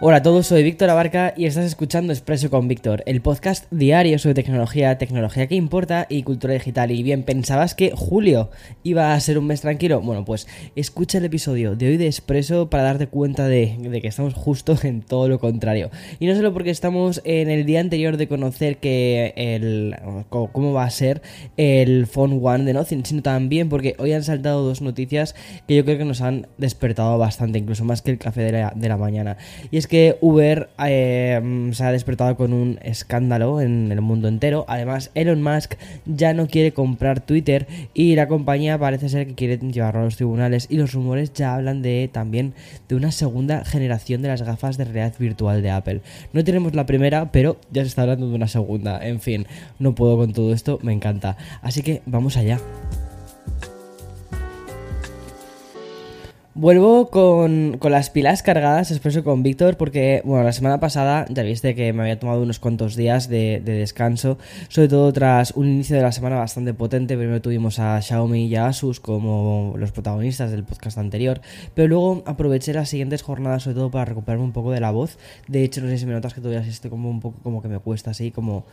Hola a todos, soy Víctor Abarca y estás escuchando Expreso con Víctor, el podcast diario sobre tecnología, tecnología que importa y cultura digital. Y bien, ¿pensabas que julio iba a ser un mes tranquilo? Bueno, pues escucha el episodio de hoy de Expreso para darte cuenta de, que estamos justo en todo lo contrario. Y no solo porque estamos en el día anterior de conocer que el cómo va a ser el Phone One de Nothing, sino también porque hoy han saltado dos noticias que yo creo que nos han despertado bastante, incluso más que el café de la, de la mañana. Y es que Uber eh, se ha despertado con un escándalo en el mundo entero. Además, Elon Musk ya no quiere comprar Twitter y la compañía parece ser que quiere llevarlo a los tribunales y los rumores ya hablan de también de una segunda generación de las gafas de realidad virtual de Apple. No tenemos la primera, pero ya se está hablando de una segunda. En fin, no puedo con todo esto, me encanta. Así que vamos allá. Vuelvo con, las pilas cargadas, expreso con Víctor, porque, bueno, la semana pasada ya viste que me había tomado unos cuantos días de, descanso, sobre todo tras un inicio de la semana bastante potente. Primero tuvimos a Xiaomi y a Asus como los protagonistas del podcast anterior, pero luego aproveché las siguientes jornadas, sobre todo para recuperarme un poco de la voz. De hecho, no sé si me notas que todavía estoy como un poco como que me cuesta así, como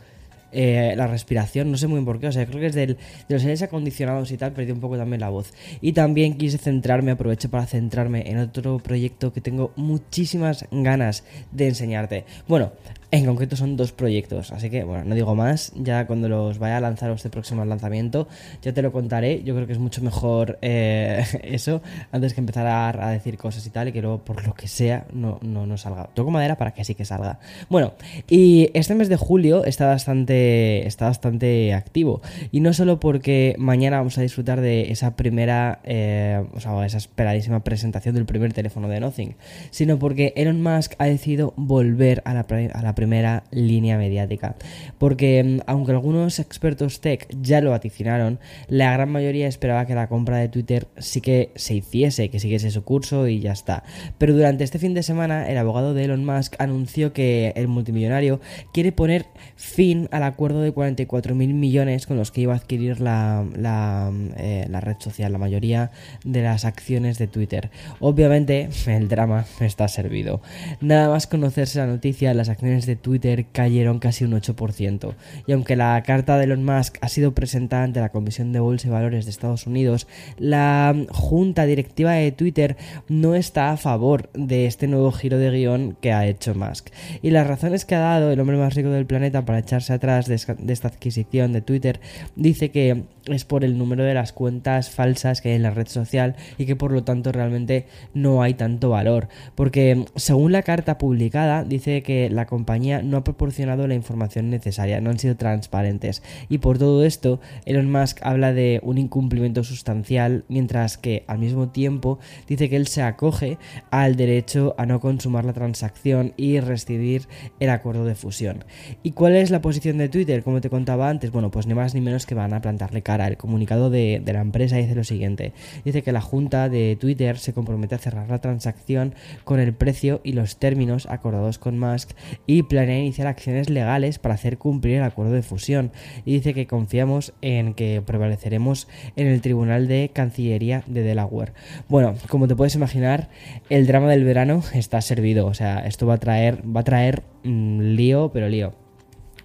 eh, la respiración, no sé muy bien por qué, o sea, creo que es del, de los aires acondicionados y tal, perdí un poco también la voz. Y también quise centrarme, aproveché para centrarme en otro proyecto que tengo muchísimas ganas de enseñarte. Bueno, en concreto son dos proyectos, así que bueno, no digo más, ya cuando los vaya a lanzar o este próximo lanzamiento, ya te lo contaré. Yo creo que es mucho mejor eh, eso antes que empezar a, decir cosas y tal, y que luego por lo que sea no, no, no salga. Toco madera para que sí que salga. Bueno, y este mes de julio está bastante, está bastante activo, y no solo porque mañana vamos a disfrutar de esa primera, eh, o sea, esa esperadísima presentación del primer teléfono de Nothing, sino porque Elon Musk ha decidido volver a la, a la primera línea mediática. Porque mm, aunque algunos expertos tech ya lo vaticinaron, la gran mayoría esperaba que la compra de Twitter sí que se hiciese, que siguiese su curso y ya está. Pero durante este fin de semana, el abogado de Elon Musk anunció que el multimillonario quiere poner fin al acuerdo de 44 mil millones con los que iba a adquirir la, la, eh, la red social, la mayoría de las acciones de Twitter. Obviamente, el drama está servido. Nada más conocerse la noticia, las acciones de Twitter cayeron casi un 8%. Y aunque la carta de Elon Musk ha sido presentada ante la Comisión de Bolsa y Valores de Estados Unidos, la junta directiva de Twitter no está a favor de este nuevo giro de guion que ha hecho Musk. Y las razones que ha dado el hombre más rico del planeta para echarse atrás de esta adquisición de Twitter dice que es por el número de las cuentas falsas que hay en la red social y que por lo tanto realmente no hay tanto valor. Porque según la carta publicada dice que la compañía no ha proporcionado la información necesaria, no han sido transparentes. Y por todo esto, Elon Musk habla de un incumplimiento sustancial, mientras que al mismo tiempo dice que él se acoge al derecho a no consumar la transacción y rescindir el acuerdo de fusión. ¿Y cuál es la posición de Twitter? Como te contaba antes, bueno, pues ni más ni menos que van a plantarle cara. El comunicado de, de la empresa dice lo siguiente. Dice que la junta de Twitter se compromete a cerrar la transacción con el precio y los términos acordados con Musk y planea iniciar acciones legales para hacer cumplir el acuerdo de fusión y dice que confiamos en que prevaleceremos en el Tribunal de Cancillería de Delaware. Bueno, como te puedes imaginar, el drama del verano está servido, o sea, esto va a traer va a traer mm, lío, pero lío.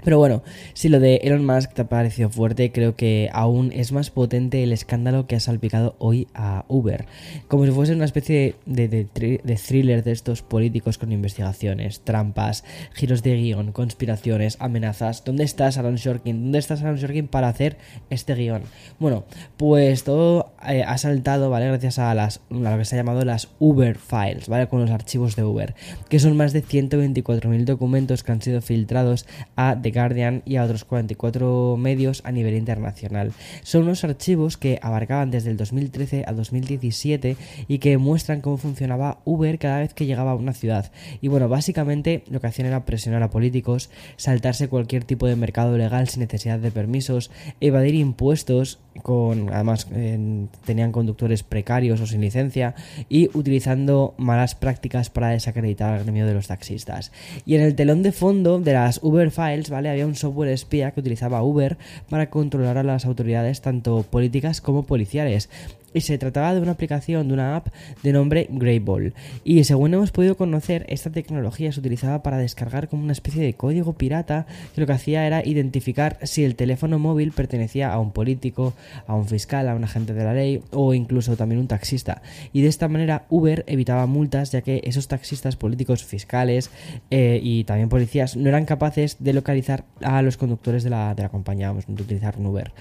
Pero bueno, si lo de Elon Musk te ha parecido fuerte, creo que aún es más potente el escándalo que ha salpicado hoy a Uber. Como si fuese una especie de, de, thriller de estos políticos con investigaciones, trampas, giros de guion, conspiraciones, amenazas. ¿Dónde estás, Aaron Shorkin? ¿Dónde estás, Aaron Shorkin, para hacer este guion? Bueno, pues todo eh, ha saltado, ¿vale? Gracias a, las, a lo que se ha llamado las Uber Files, ¿vale? Con los archivos de Uber, que son más de 124.000 documentos que han sido filtrados a Guardian y a otros 44 medios a nivel internacional. Son unos archivos que abarcaban desde el 2013 a 2017 y que muestran cómo funcionaba Uber cada vez que llegaba a una ciudad. Y bueno, básicamente lo que hacían era presionar a políticos, saltarse cualquier tipo de mercado legal sin necesidad de permisos, evadir impuestos con además tenían conductores precarios o sin licencia y utilizando malas prácticas para desacreditar al gremio de los taxistas. Y en el telón de fondo de las Uber Files, Había un software espía que utilizaba Uber para controlar a las autoridades tanto políticas como policiales y se trataba de una aplicación, de una app de nombre Greyball. Y según hemos podido conocer, esta tecnología se utilizaba para descargar como una especie de código pirata que lo que hacía era identificar si el teléfono móvil pertenecía a un político, a un fiscal, a un agente de la ley o incluso también un taxista. Y de esta manera Uber evitaba multas ya que esos taxistas, políticos, fiscales eh, y también policías no eran capaces de localizar a los conductores de la, de la compañía, vamos, de utilizar un Uber.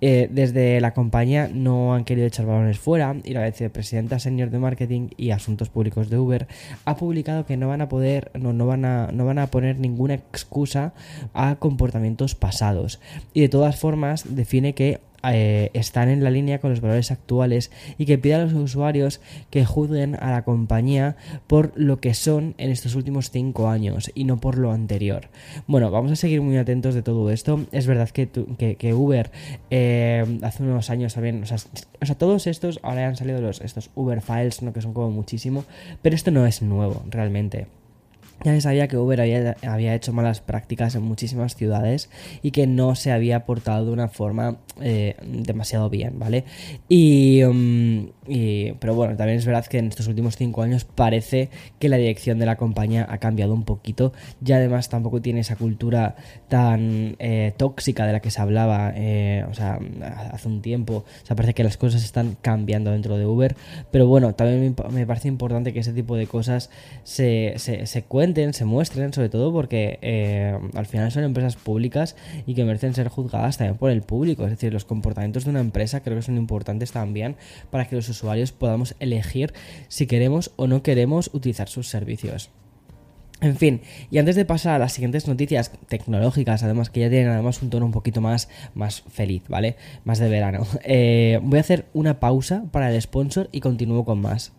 Eh, desde la compañía no han querido echar fuera y la vicepresidenta senior de marketing y asuntos públicos de Uber ha publicado que no van a poder, no, no, van, a, no van a poner ninguna excusa a comportamientos pasados. Y de todas formas define que eh, están en la línea con los valores actuales y que pide a los usuarios que juzguen a la compañía por lo que son en estos últimos cinco años y no por lo anterior. Bueno, vamos a seguir muy atentos de todo esto. Es verdad que, Uber eh, hace unos años también, o sea, o sea, todos estos ahora han salido los, estos Uber Files, ¿no? que son como muchísimo, pero esto no es nuevo realmente. Ya se sabía que Uber había, hecho malas prácticas en muchísimas ciudades y que no se había portado de una forma eh, demasiado bien, ¿vale? Um, y, pero bueno, también es verdad que en estos últimos cinco años parece que la dirección de la compañía ha cambiado un poquito y además tampoco tiene esa cultura tan eh, tóxica de la que se hablaba, eh, o sea, hace un tiempo. O sea, parece que las cosas están cambiando dentro de Uber, pero bueno, también me, parece importante que ese tipo de cosas se, se, se cuenten se muestren, sobre todo porque eh, al final son empresas públicas y que merecen ser juzgadas también por el público. Es decir, los comportamientos de una empresa creo que son importantes también para que los usuarios podamos elegir si queremos o no queremos utilizar sus servicios. En fin, y antes de pasar a las siguientes noticias tecnológicas, además que ya tienen además un tono un poquito más, más feliz, ¿vale? Más de verano. Eh, voy a hacer una pausa para el sponsor y continúo con más.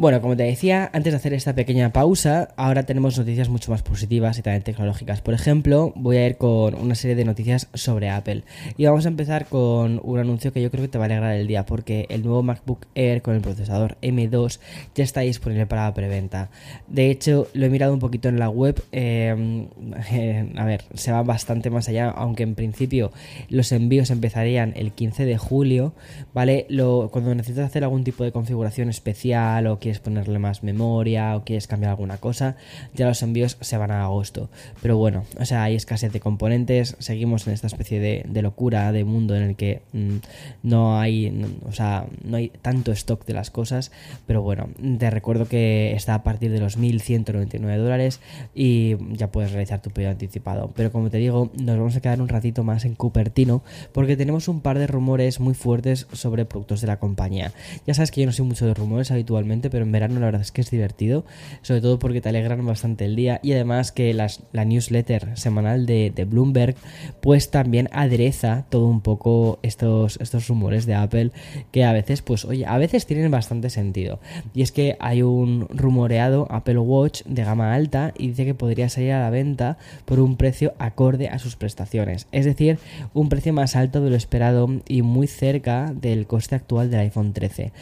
Bueno, como te decía, antes de hacer esta pequeña pausa, ahora tenemos noticias mucho más positivas y también tecnológicas. Por ejemplo, voy a ir con una serie de noticias sobre Apple. Y vamos a empezar con un anuncio que yo creo que te va a alegrar el día, porque el nuevo MacBook Air con el procesador M2 ya está disponible para preventa. De hecho, lo he mirado un poquito en la web. Eh, a ver, se va bastante más allá, aunque en principio los envíos empezarían el 15 de julio, ¿vale? Cuando necesitas hacer algún tipo de configuración especial o que quieres ponerle más memoria o quieres cambiar alguna cosa, ya los envíos se van a agosto. Pero bueno, o sea, hay escasez de componentes, seguimos en esta especie de, locura de mundo en el que mm, no hay, o sea, no hay tanto stock de las cosas, pero bueno, te recuerdo que está a partir de los 1.199 dólares y ya puedes realizar tu pedido anticipado. Pero como te digo, nos vamos a quedar un ratito más en Cupertino porque tenemos un par de rumores muy fuertes sobre productos de la compañía. Ya sabes que yo no soy mucho de rumores habitualmente, pero en verano la verdad es que es divertido, sobre todo porque te alegran bastante el día. Y además que la newsletter semanal de, Bloomberg pues también adereza todo un poco estos, estos rumores de Apple que a veces pues oye, a veces tienen bastante sentido. Y es que hay un rumoreado Apple Watch de gama alta y dice que podría salir a la venta por un precio acorde a sus prestaciones, es decir, un precio más alto de lo esperado y muy cerca del coste actual del iPhone 13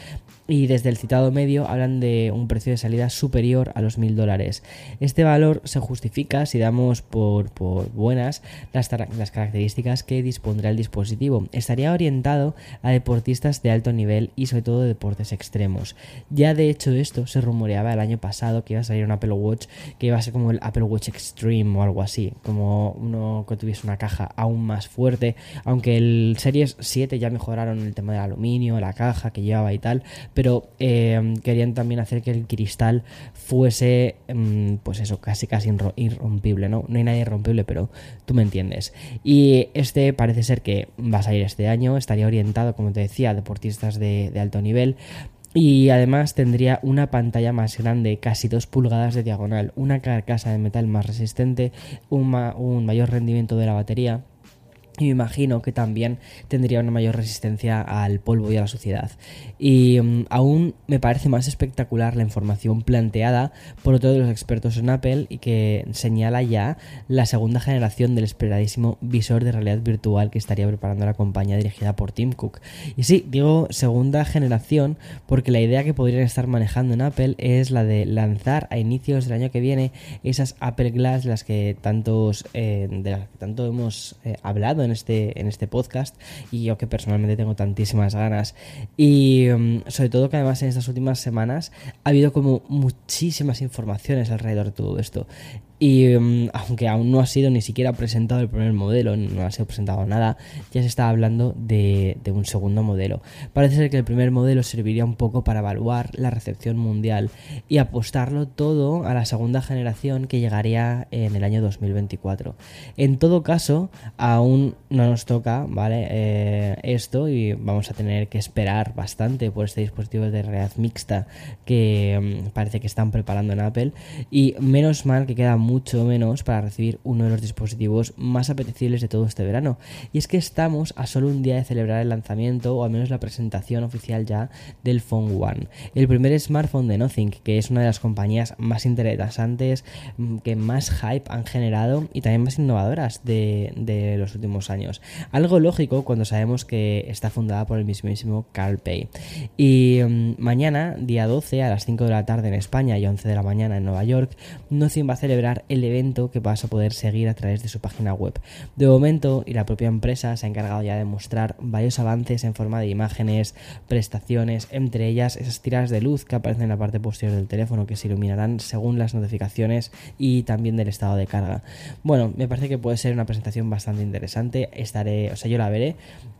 y desde el citado medio hablan de un precio de salida superior a los mil dólares. Este valor se justifica si damos por, buenas las, las, características que dispondrá el dispositivo. Estaría orientado a deportistas de alto nivel y sobre todo de deportes extremos. Ya de hecho esto se rumoreaba el año pasado que iba a salir un Apple Watch que iba a ser como el Apple Watch Extreme o algo así, como uno que tuviese una caja aún más fuerte, aunque el Series 7 ya mejoraron el tema del aluminio, la caja que llevaba y tal, pero eh, querían también hacer que el cristal fuese, mm, pues eso, casi casi irrompible, ¿no? No hay nadie irrompible, pero tú me entiendes. Y este parece ser que va a salir este año, estaría orientado, como te decía, a deportistas de, alto nivel. Y además tendría una pantalla más grande, casi 2 pulgadas de diagonal, una carcasa de metal más resistente, un mayor rendimiento de la batería y me imagino que también tendría una mayor resistencia al polvo y a la suciedad. Y mm, aún me parece más espectacular la información planteada por otro de los expertos en Apple y que señala ya la segunda generación del esperadísimo visor de realidad virtual que estaría preparando la compañía dirigida por Tim Cook. Y sí, digo segunda generación porque la idea que podrían estar manejando en Apple es la de lanzar a inicios del año que viene esas Apple Glass las que tantos, eh, de las que tanto hemos eh, hablado este, en este podcast y yo que personalmente tengo tantísimas ganas. Y mm, sobre todo que además en estas últimas semanas ha habido como muchísimas informaciones alrededor de todo esto. Y mm, aunque aún no ha sido ni siquiera presentado el primer modelo, no ha sido presentado nada, ya se está hablando de, un segundo modelo. Parece ser que el primer modelo serviría un poco para evaluar la recepción mundial y apostarlo todo a la segunda generación que llegaría en el año 2024. En todo caso, aún no nos toca, ¿vale? Eh, esto y vamos a tener que esperar bastante por este dispositivo de realidad mixta que mm, parece que están preparando en Apple. Y menos mal que queda mucho menos para recibir uno de los dispositivos más apetecibles de todo este verano. Y es que estamos a solo un día de celebrar el lanzamiento o al menos la presentación oficial ya del Phone One, el primer smartphone de Nothing, que es una de las compañías más interesantes, mm, que más hype han generado y también más innovadoras de, los últimos años. Algo lógico cuando sabemos que está fundada por el mismísimo Carl Pay. Y mm, mañana, día 12, a las 5 de la tarde en España y 11 de la mañana en Nueva York, Nothing va a celebrar el evento que vas a poder seguir a través de su página web. De momento, y la propia empresa se ha encargado ya de mostrar varios avances en forma de imágenes, prestaciones, entre ellas esas tiras de luz que aparecen en la parte posterior del teléfono que se iluminarán según las notificaciones y también del estado de carga. Bueno, me parece que puede ser una presentación bastante interesante. Estaré, o sea, yo la veré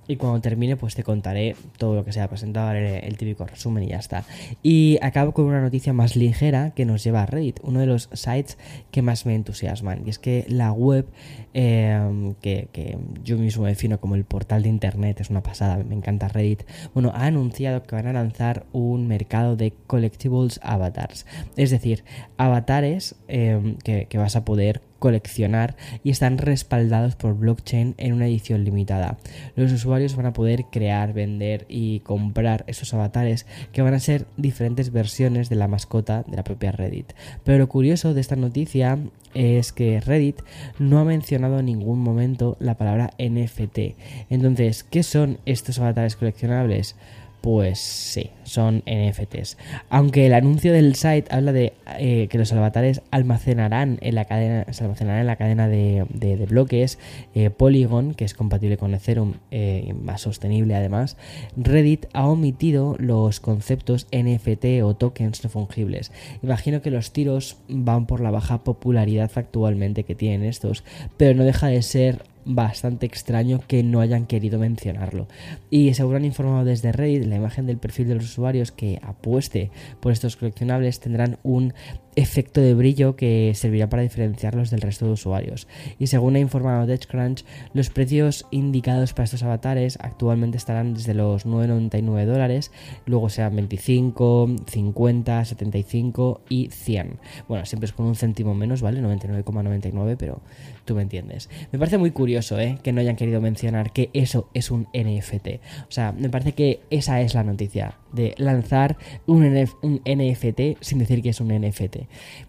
y cuando termine pues te contaré todo lo que se ha presentado, el típico resumen y ya está. Y acabo con una noticia más ligera que nos lleva a Reddit, uno de los sites que más me entusiasman. Y es que la web, em, que, que, yo mismo defino como el portal de internet, es una pasada, me encanta Reddit, bueno, ha anunciado que van a lanzar un mercado de collectibles avatars. Es decir, avatares em, que, que vas a poder coleccionar y están respaldados por blockchain en una edición limitada. Los usuarios van a poder crear, vender y comprar esos avatares que van a ser diferentes versiones de la mascota de la propia Reddit. Pero lo curioso de esta noticia es que Reddit no ha mencionado en ningún momento la palabra NFT. Entonces, ¿qué son estos avatares coleccionables? Pues sí, son NFTs. Aunque el anuncio del site habla de eh, que los avatares almacenarán en la cadena, se almacenarán en la cadena de, bloques eh, Polygon, que es compatible con Ethereum, eh, más sostenible además, Reddit ha omitido los conceptos NFT o tokens no fungibles. Imagino que los tiros van por la baja popularidad actualmente que tienen estos, pero no deja de ser bastante extraño que no hayan querido mencionarlo. Y según han informado desde Reddit, la imagen del perfil de los usuarios que apueste por estos coleccionables tendrán un efecto de brillo que servirá para diferenciarlos del resto de usuarios. Y según ha informado TechCrunch, los precios indicados para estos avatares actualmente estarán desde los 9,99 dólares, luego sean 25, 50, 75 y 100. Bueno, siempre es con un céntimo menos, ¿vale? 99,99, pero tú me entiendes. Me parece muy curioso, ¿eh? Que no hayan querido mencionar que eso es un NFT. O sea, me parece que esa es la noticia de lanzar un, NFT sin decir que es un NFT.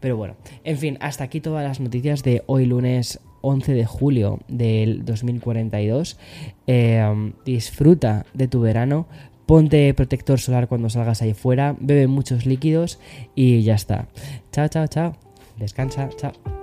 Pero bueno, en fin, hasta aquí todas las noticias de hoy lunes 11 de julio del 2042. Eh, disfruta de tu verano. Ponte protector solar cuando salgas ahí fuera. Bebe muchos líquidos y ya está. Chao, chao, chao. Descansa. Chao.